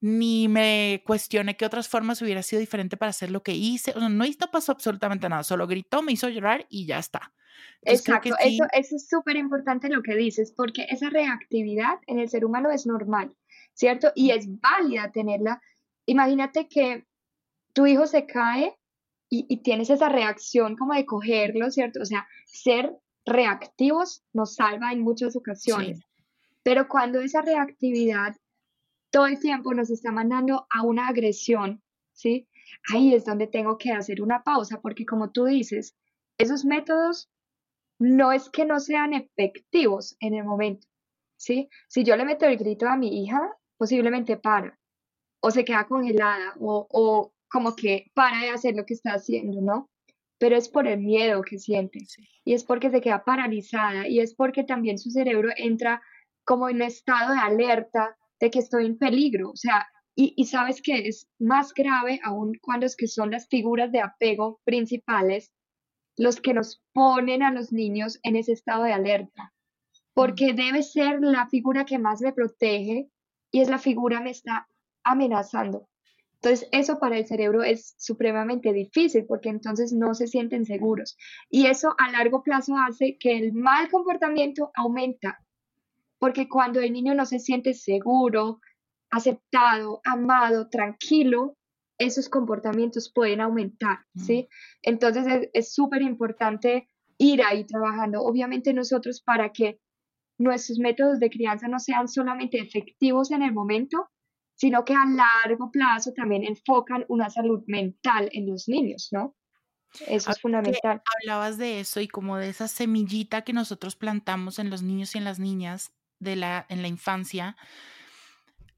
ni me cuestioné qué otras formas hubiera sido diferente para hacer lo que hice. O sea, no, no pasó absolutamente nada, solo gritó, me hizo llorar y ya está. Exacto, eso, eso es súper importante lo que dices, porque esa reactividad en el ser humano es normal. ¿cierto? Y es válida tenerla. Imagínate que tu hijo se cae y, tienes esa reacción como de cogerlo, ¿cierto? O sea, ser reactivos nos salva en muchas ocasiones. Pero cuando esa reactividad todo el tiempo nos está mandando a una agresión, ¿sí? Ahí es donde tengo que hacer una pausa, porque como tú dices, esos métodos no es que no sean efectivos en el momento, ¿sí? Si yo le meto el grito a mi hija, posiblemente para, o se queda congelada, o, o como que para de hacer lo que está haciendo, ¿no? Pero es por el miedo que siente, y es porque se queda paralizada, y es porque también su cerebro entra como en un estado de alerta de que estoy en peligro, o sea, y, y, sabes que es más grave aún cuando es que son las figuras de apego principales los que nos ponen a los niños en ese estado de alerta, porque debe ser la figura que más me protege y es la figura que me está amenazando. Entonces, eso para el cerebro es supremamente difícil porque entonces no se sienten seguros. Y eso a largo plazo hace que el mal comportamiento aumenta, porque cuando el niño no se siente seguro, aceptado, amado, tranquilo, esos comportamientos pueden aumentar, ¿sí? Entonces es súper importante ir ahí trabajando, obviamente nosotros para que nuestros métodos de crianza no sean solamente efectivos en el momento, sino que a largo plazo también enfocan una salud mental en los niños, ¿no? Eso es fundamental. Hablabas de eso y como de esa semillita que nosotros plantamos en los niños y en las niñas de la, en la infancia,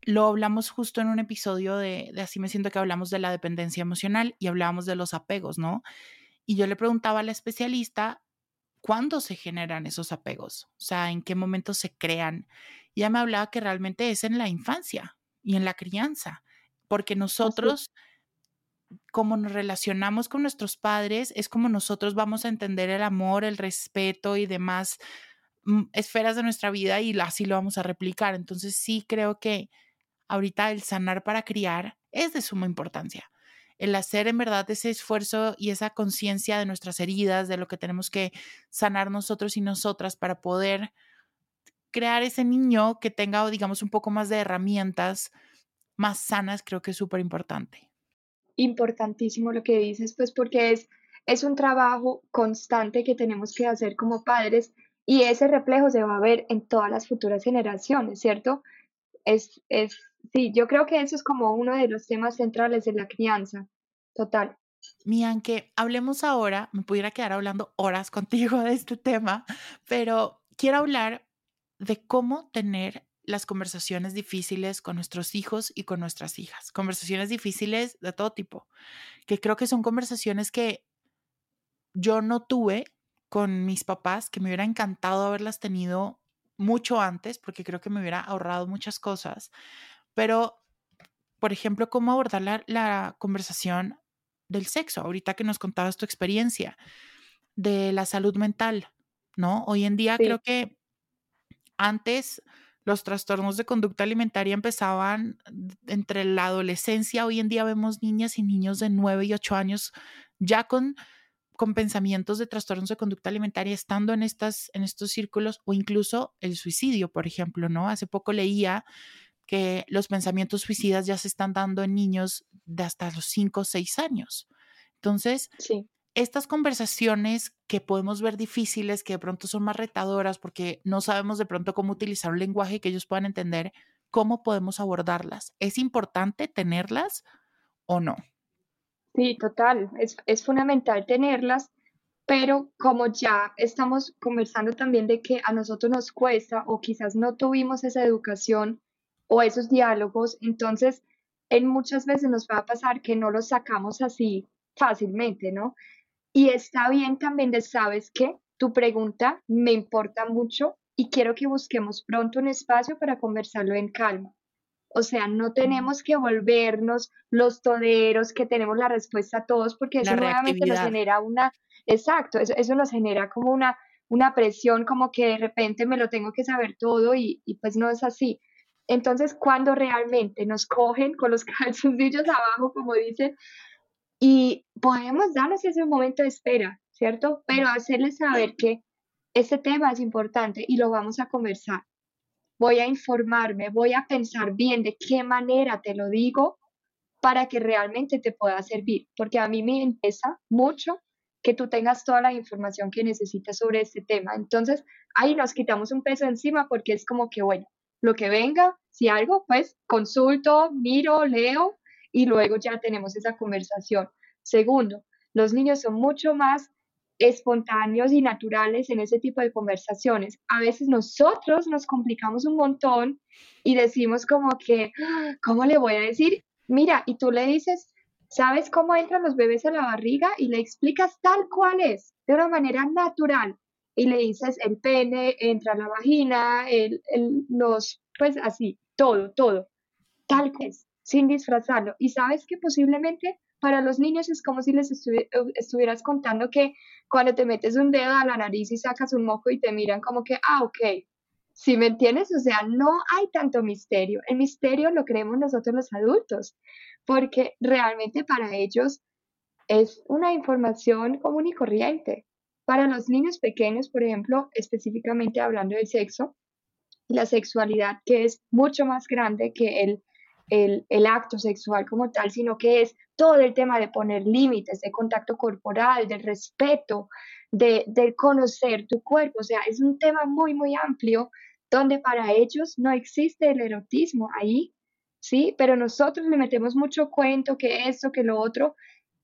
lo hablamos justo en un episodio de, Así me siento que hablamos de la dependencia emocional y hablábamos de los apegos, ¿no? Y yo le preguntaba a la especialista, ¿cuándo se generan esos apegos? O sea, ¿en qué momento se crean? Y ella me hablaba que realmente es en la infancia y en la crianza, porque nosotros, como nos relacionamos con nuestros padres, es como nosotros vamos a entender el amor, el respeto y demás mm, esferas de nuestra vida y así lo vamos a replicar. Entonces sí creo que ahorita el sanar para criar es de suma importancia. El hacer en verdad ese esfuerzo y esa conciencia de nuestras heridas, de lo que tenemos que sanar nosotros y nosotras para poder crear ese niño que tenga, digamos, un poco más de herramientas más sanas, creo que es súper importante. Importantísimo lo que dices, pues porque es, es un trabajo constante que tenemos que hacer como padres y ese reflejo se va a ver en todas las futuras generaciones, ¿cierto? Es, es Sí, yo creo que eso es como uno de los temas centrales de la crianza, total. Mian, que hablemos ahora, me pudiera quedar hablando horas contigo de este tema, pero quiero hablar de cómo tener las conversaciones difíciles con nuestros hijos y con nuestras hijas. Conversaciones difíciles de todo tipo, que creo que son conversaciones que yo no tuve con mis papás, que me hubiera encantado haberlas tenido mucho antes, porque creo que me hubiera ahorrado muchas cosas, pero, por ejemplo, cómo abordar la, conversación del sexo, ahorita que nos contabas tu experiencia, de la salud mental, ¿no? Hoy en día creo que antes los trastornos de conducta alimentaria empezaban entre la adolescencia, hoy en día vemos niñas y niños de 9 y 8 años ya con, con pensamientos de trastornos de conducta alimentaria estando en, estas, en estos círculos o incluso el suicidio, por ejemplo, ¿no? Hace poco leía que los pensamientos suicidas ya se están dando en niños de hasta los 5 o 6 años. Entonces, estas conversaciones que podemos ver difíciles, que de pronto son más retadoras porque no sabemos de pronto cómo utilizar un lenguaje que ellos puedan entender, ¿cómo podemos abordarlas? ¿Es importante tenerlas o no? Sí, total, es, es fundamental tenerlas, pero como ya estamos conversando también de que a nosotros nos cuesta o quizás no tuvimos esa educación o esos diálogos, entonces en muchas veces nos va a pasar que no los sacamos así fácilmente, ¿no? Y está bien también de, ¿sabes qué? Tu pregunta me importa mucho y quiero que busquemos pronto un espacio para conversarlo en calma. O sea, no tenemos que volvernos los toderos que tenemos la respuesta a todos porque eso nuevamente nos genera una, exacto, eso, nos genera como una, una presión, como que de repente me lo tengo que saber todo y, y pues no es así. Entonces, cuando realmente nos cogen con los calzoncillos abajo, como dicen, y podemos darles ese momento de espera, ¿cierto? Pero hacerles saber que este tema es importante y lo vamos a conversar. voy a informarme, voy a pensar bien de qué manera te lo digo para que realmente te pueda servir, porque a mí me interesa mucho que tú tengas toda la información que necesitas sobre este tema. Entonces, ahí nos quitamos un peso encima porque es como que, bueno, lo que venga, si algo, pues consulto, miro, leo y luego ya tenemos esa conversación. Segundo, los niños son mucho más espontáneos y naturales en ese tipo de conversaciones. A veces nosotros nos complicamos un montón y decimos como que, ah, ¿cómo le voy a decir? Mira, y tú le dices, ¿sabes cómo entran los bebés a la barriga? Y le explicas tal cual es, de una manera natural. Y le dices, el pene entra a la vagina, el, los, pues así, todo, todo, tal cual es, sin disfrazarlo. Y sabes que posiblemente para los niños es como si les estuvieras contando que cuando te metes un dedo a la nariz y sacas un moco y te miran como que, ah, ok, si me entiendes, o sea, no hay tanto misterio. El misterio lo creemos nosotros los adultos, porque realmente para ellos es una información común y corriente. Para los niños pequeños, por ejemplo, específicamente hablando del sexo, la sexualidad que es mucho más grande que el, el, acto sexual como tal, sino que es todo el tema de poner límites, de contacto corporal, del respeto, de, conocer tu cuerpo. O sea, es un tema muy, muy amplio donde para ellos no existe el erotismo ahí, ¿sí? Pero nosotros le metemos mucho cuento, que esto, que lo otro,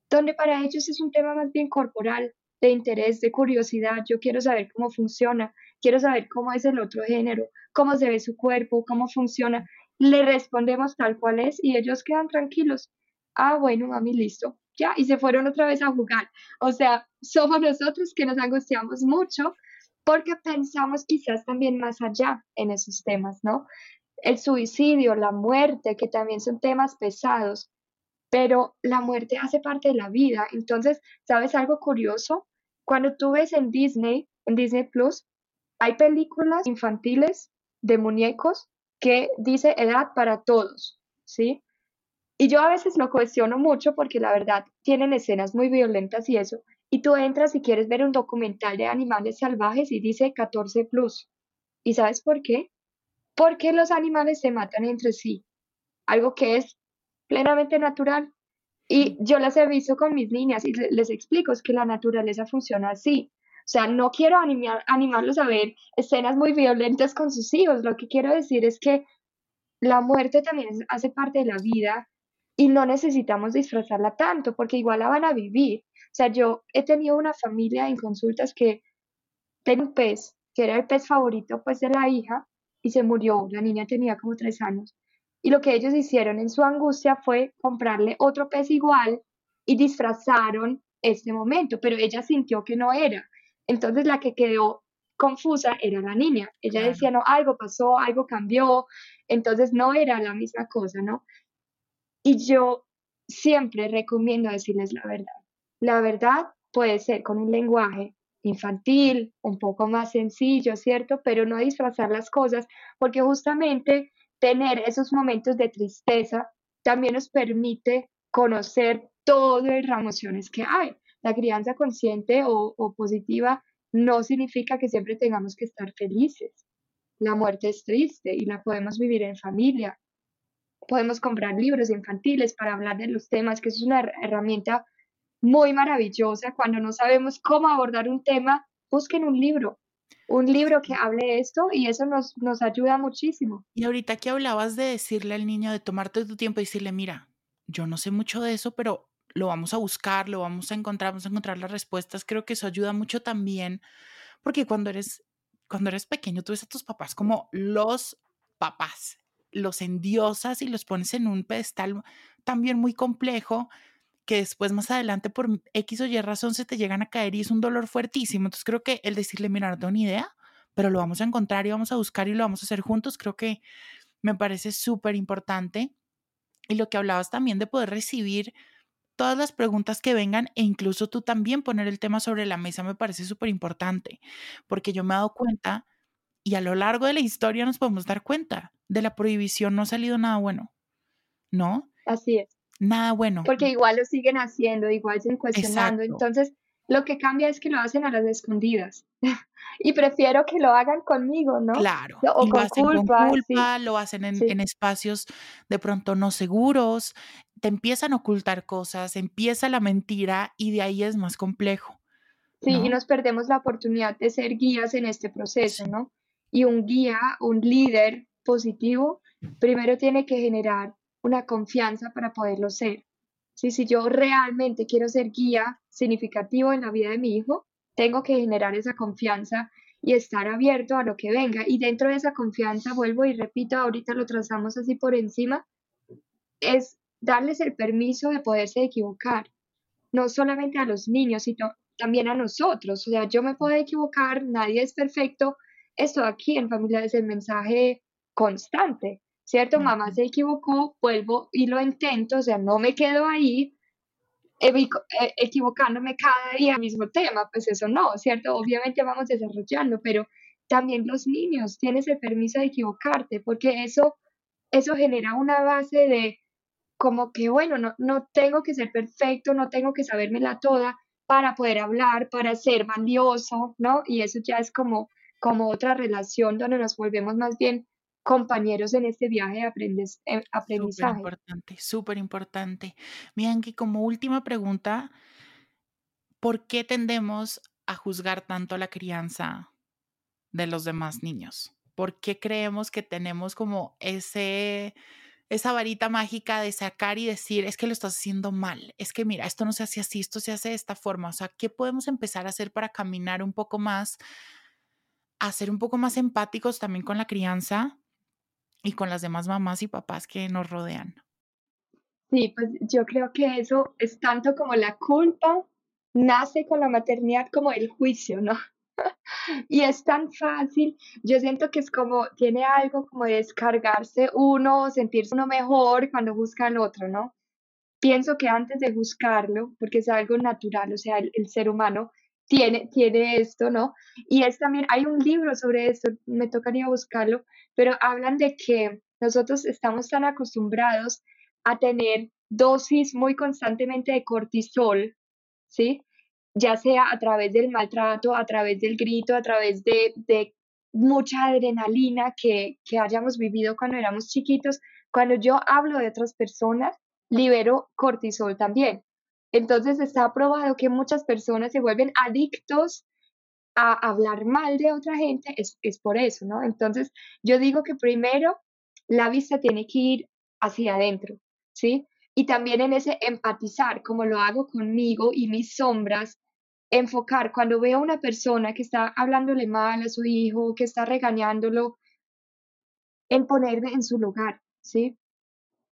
donde para ellos es un tema más bien corporal, de interés, de curiosidad. Yo quiero saber cómo funciona, quiero saber cómo es el otro género, cómo se ve su cuerpo, cómo funciona. Le respondemos tal cual es y ellos quedan tranquilos ah, bueno, mami, listo, ya, y se fueron otra vez a jugar. O sea, somos nosotros que nos angustiamos mucho porque pensamos quizás también más allá en esos temas, ¿no? El suicidio, la muerte, que también son temas pesados, pero la muerte hace parte de la vida. Entonces, ¿sabes algo curioso? Cuando tú ves en Disney, en Disney Plus, hay películas infantiles de muñecos que dice edad para todos, ¿sí? Y yo a veces lo cuestiono mucho porque la verdad tienen escenas muy violentas y eso. Y tú entras y quieres ver un documental de animales salvajes y dice 14 plus. ¿Y sabes por qué? Porque los animales se matan entre sí. Algo que es plenamente natural. Y yo las he visto con mis niñas y les explico es que la naturaleza funciona así. O sea, no quiero animar, animarlos a ver escenas muy violentas con sus hijos. Lo que quiero decir es que la muerte también hace parte de la vida y no necesitamos disfrazarla tanto porque igual la van a vivir. O sea, yo he tenido una familia en consultas que tenía un pez, que era el pez favorito pues de la hija, y se murió. La niña tenía como tres años. Y lo que ellos hicieron en su angustia fue comprarle otro pez igual y disfrazaron este momento, pero ella sintió que no era. Entonces la que quedó confusa era la niña. Ella decía, no, algo pasó, algo cambió, entonces no era la misma cosa, ¿no? Y yo siempre recomiendo decirles la verdad. La verdad puede ser con un lenguaje infantil, un poco más sencillo, ¿cierto? Pero no disfrazar las cosas, porque justamente tener esos momentos de tristeza también nos permite conocer todas las emociones que hay. La crianza consciente o, positiva no significa que siempre tengamos que estar felices. La muerte es triste y la podemos vivir en familia, podemos comprar libros infantiles para hablar de los temas, que es una herramienta muy maravillosa. Cuando no sabemos cómo abordar un tema, busquen un libro, un libro que hable esto y eso nos, nos ayuda muchísimo. Y ahorita que hablabas de decirle al niño, de tomarte tu tiempo y decirle, mira, yo no sé mucho de eso, pero lo vamos a buscar, lo vamos a encontrar, vamos a encontrar las respuestas. Creo que eso ayuda mucho también, porque cuando eres, cuando eres pequeño, tú ves a tus papás como los papás los endiosas y los pones en un pedestal también muy complejo que después más adelante por X o Y razón se te llegan a caer y es un dolor fuertísimo. Entonces creo que el decirle, mira, no tengo ni idea, pero lo vamos a encontrar y vamos a buscar y lo vamos a hacer juntos, creo que me parece súper importante. Y lo que hablabas también de poder recibir todas las preguntas que vengan e incluso tú también poner el tema sobre la mesa me parece súper importante, porque yo me he dado cuenta y a lo largo de la historia nos podemos dar cuenta de la prohibición no ha salido nada bueno, ¿no? Así es. Nada bueno. Porque igual lo siguen haciendo, igual siguen cuestionando. Entonces, Lo que cambia es que lo hacen a las escondidas. y prefiero que lo hagan conmigo, ¿no? Claro. O y lo con hacen con culpa, sí, lo hacen en, sí. en espacios de pronto no seguros, te empiezan a ocultar cosas, empieza la mentira y de ahí es más complejo, Sí, y ¿no? nos perdemos la oportunidad de ser guías en este proceso, Sí, ¿no? Y un guía, un líder positivo, primero tiene que generar una confianza para poderlo ser. Sí, si yo realmente quiero ser guía significativo en la vida de mi hijo, tengo que generar esa confianza y estar abierto a lo que venga. Y dentro de esa confianza, vuelvo y repito, ahorita lo trazamos así por encima, es darles el permiso de poderse equivocar no solamente a los niños, sino también a nosotros. O sea, yo me puedo equivocar, nadie es perfecto. Esto aquí en familia es el mensaje constante, ¿cierto? Mamá se equivocó, vuelvo y lo intento, o sea, no me quedo ahí eh, equivocándome cada día el mismo tema, pues eso no, ¿cierto? Obviamente vamos desarrollando, pero también los niños tienes el permiso de equivocarte, porque eso, eso genera una base de como que, bueno, no, no tengo que ser perfecto, no tengo que sabérmela toda para poder hablar, para ser valioso, ¿no? Y eso ya es como, como otra relación donde nos volvemos más bien compañeros en este viaje de aprendes- eh, Súper aprendizaje. importante, súper importante. Bianchi, como última pregunta, ¿por qué tendemos a juzgar tanto a la crianza de los demás niños? ¿Por qué creemos que tenemos como ese, esa varita mágica de sacar y decir, es que lo estás haciendo mal, es que mira, esto no se hace así, esto se hace de esta forma? O sea, ¿qué podemos empezar a hacer para caminar un poco más, a ser un poco más empáticos también con la crianza y con las demás mamás y papás que nos rodean? Sí, pues yo creo que eso es tanto como la culpa, nace con la maternidad como el juicio, ¿no? Y es tan fácil, yo siento que es como, tiene algo como de descargarse uno, sentirse uno mejor cuando busca al otro, ¿no? Pienso que antes de buscarlo, porque es algo natural, o sea, el, el ser humano tiene, tiene esto, ¿no? Y es también, hay un libro sobre esto, me tocaría buscarlo, pero hablan de que nosotros estamos tan acostumbrados a tener dosis muy constantemente de cortisol, ¿sí? Ya sea a través del maltrato, a través del grito, a través de, de mucha adrenalina que, que hayamos vivido cuando éramos chiquitos. Cuando yo hablo de otras personas, libero cortisol también. Entonces está probado que muchas personas se vuelven adictos a hablar mal de otra gente, es, es por eso, ¿no? Entonces yo digo que primero la vista tiene que ir hacia adentro, ¿sí? Y también en ese empatizar, como lo hago conmigo y mis sombras, enfocar cuando veo a una persona que está hablándole mal a su hijo, que está regañándolo, en ponerme en su lugar, ¿sí?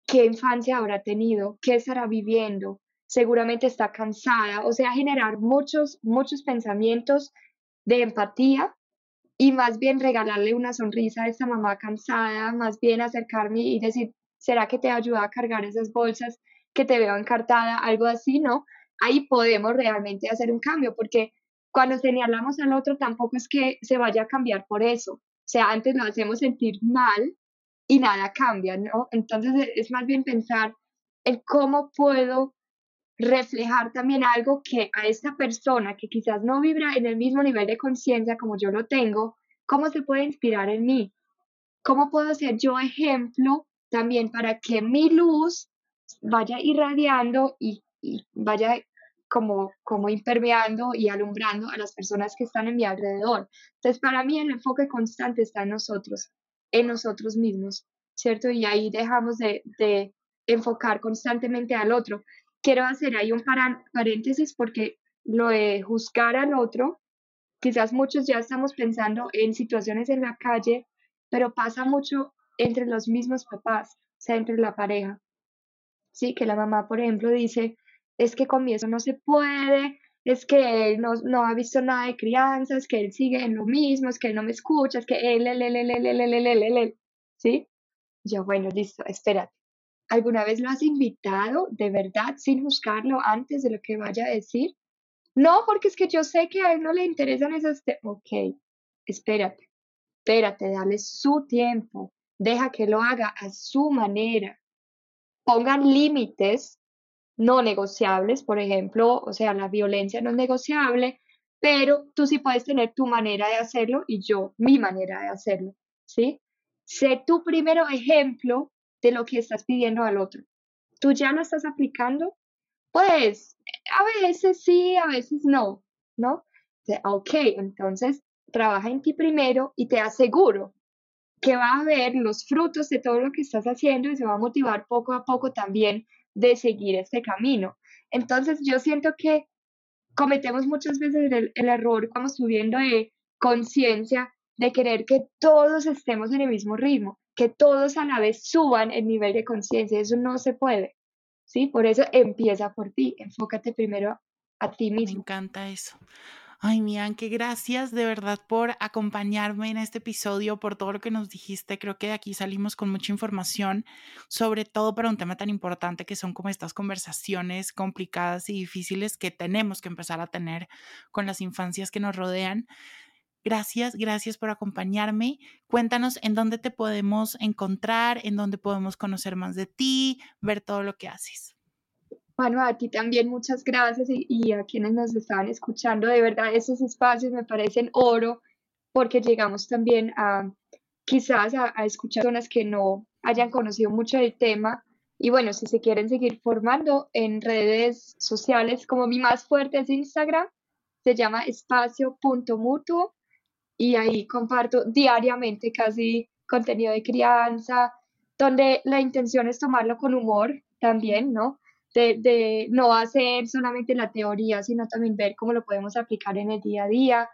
qué infancia habrá tenido, qué estará viviendo, seguramente está cansada, o sea, generar muchos, muchos pensamientos de empatía y más bien regalarle una sonrisa a esta mamá cansada, más bien acercarme y decir, ¿será que te ayuda a cargar esas bolsas que te veo encartada? Algo así, ¿no? Ahí podemos realmente hacer un cambio, porque cuando señalamos al otro tampoco es que se vaya a cambiar por eso. O sea, antes lo hacemos sentir mal y nada cambia, ¿no? Entonces e- es más bien pensar en cómo puedo reflejar también algo que a esta persona que quizás no vibra en el mismo nivel de conciencia como yo lo tengo, cómo se puede inspirar en mí, cómo puedo ser yo ejemplo también para que mi luz vaya irradiando y, y vaya como, como impermeando y alumbrando a las personas que están en mi alrededor. Entonces, para mí el enfoque constante está en nosotros, en nosotros mismos, ¿cierto? Y ahí dejamos de, de enfocar constantemente al otro. Quiero hacer ahí un paréntesis porque lo de juzgar al otro, quizás muchos ya estamos pensando en situaciones en la calle, pero pasa mucho entre los mismos papás, o sea, entre la pareja. Sí, que la mamá, por ejemplo, dice, es que con eso no se puede, es que él no, no ha visto nada de crianza, es que él sigue en lo mismo, es que él no me escucha, es que él, él, él, él, él, él, él, él, él, él, él". ¿sí? Yo, bueno, listo, espérate. ¿Alguna vez lo has invitado de verdad sin juzgarlo antes de lo que vaya a decir? No, porque es que yo sé que a él no le interesan temas. Ok, espérate, espérate, dale su tiempo, deja que lo haga a su manera. Pongan límites, no negociables, por ejemplo, o sea, la violencia no es negociable, pero tú sí puedes tener tu manera de hacerlo y yo mi manera de hacerlo, ¿sí? Sé tu primero ejemplo de lo que estás pidiendo al otro. ¿Tú ya lo estás aplicando? Pues a veces sí, a veces no, ¿no? Ok, entonces trabaja en ti primero y te aseguro que va a ver los frutos de todo lo que estás haciendo y se va a motivar poco a poco también de seguir este camino. Entonces yo siento que cometemos muchas veces el, el error, vamos subiendo de conciencia de querer que todos estemos en el mismo ritmo, que todos a la vez suban el nivel de conciencia. Eso no se puede. ¿sí? Por eso empieza por ti, enfócate primero a ti mismo. Me encanta eso. Ay, mi que gracias de verdad por acompañarme en este episodio, por todo lo que nos dijiste. Creo que de aquí salimos con mucha información, sobre todo para un tema tan importante que son como estas conversaciones complicadas y difíciles que tenemos que empezar a tener con las infancias que nos rodean. Gracias, gracias por acompañarme. Cuéntanos en dónde te podemos encontrar, en dónde podemos conocer más de ti, ver todo lo que haces. Bueno, a ti también muchas gracias y, a quienes nos estaban escuchando. De verdad, esos espacios me parecen oro porque llegamos también a quizás a, a escuchar personas que no hayan conocido mucho del tema. Y bueno, si se quieren seguir formando en redes sociales, como mi más fuerte es Instagram, se llama espacio.mutuo y ahí comparto diariamente casi contenido de crianza, donde la intención es tomarlo con humor también, ¿no? De, no hacer solamente la teoría, sino también ver cómo lo podemos aplicar en el día a día.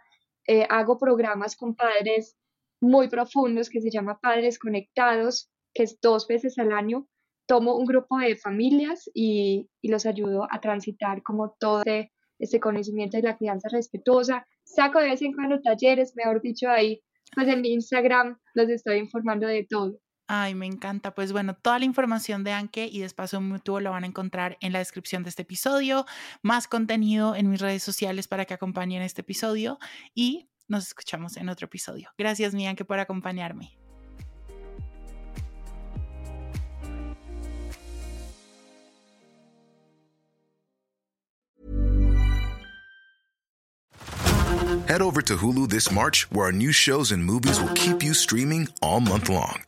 Eh, hago programas con padres muy profundos que se llama Padres Conectados, que es dos veces al año. Tomo un grupo de familias y, y los ayudo a transitar como todo este, este conocimiento de la crianza respetuosa, saco de vez en cuando talleres, mejor dicho, ahí, pues en mi Instagram los estoy informando de todo. Ay, me encanta. Pues bueno, toda la información de Anke y de Espacio Mutuo lo van a encontrar en la descripción de este episodio, más contenido en mis redes sociales para que acompañen este episodio y nos escuchamos en otro episodio. Gracias, mi Anke, por acompañarme. Head over to Hulu this March, where our new shows and movies will keep you streaming all month long.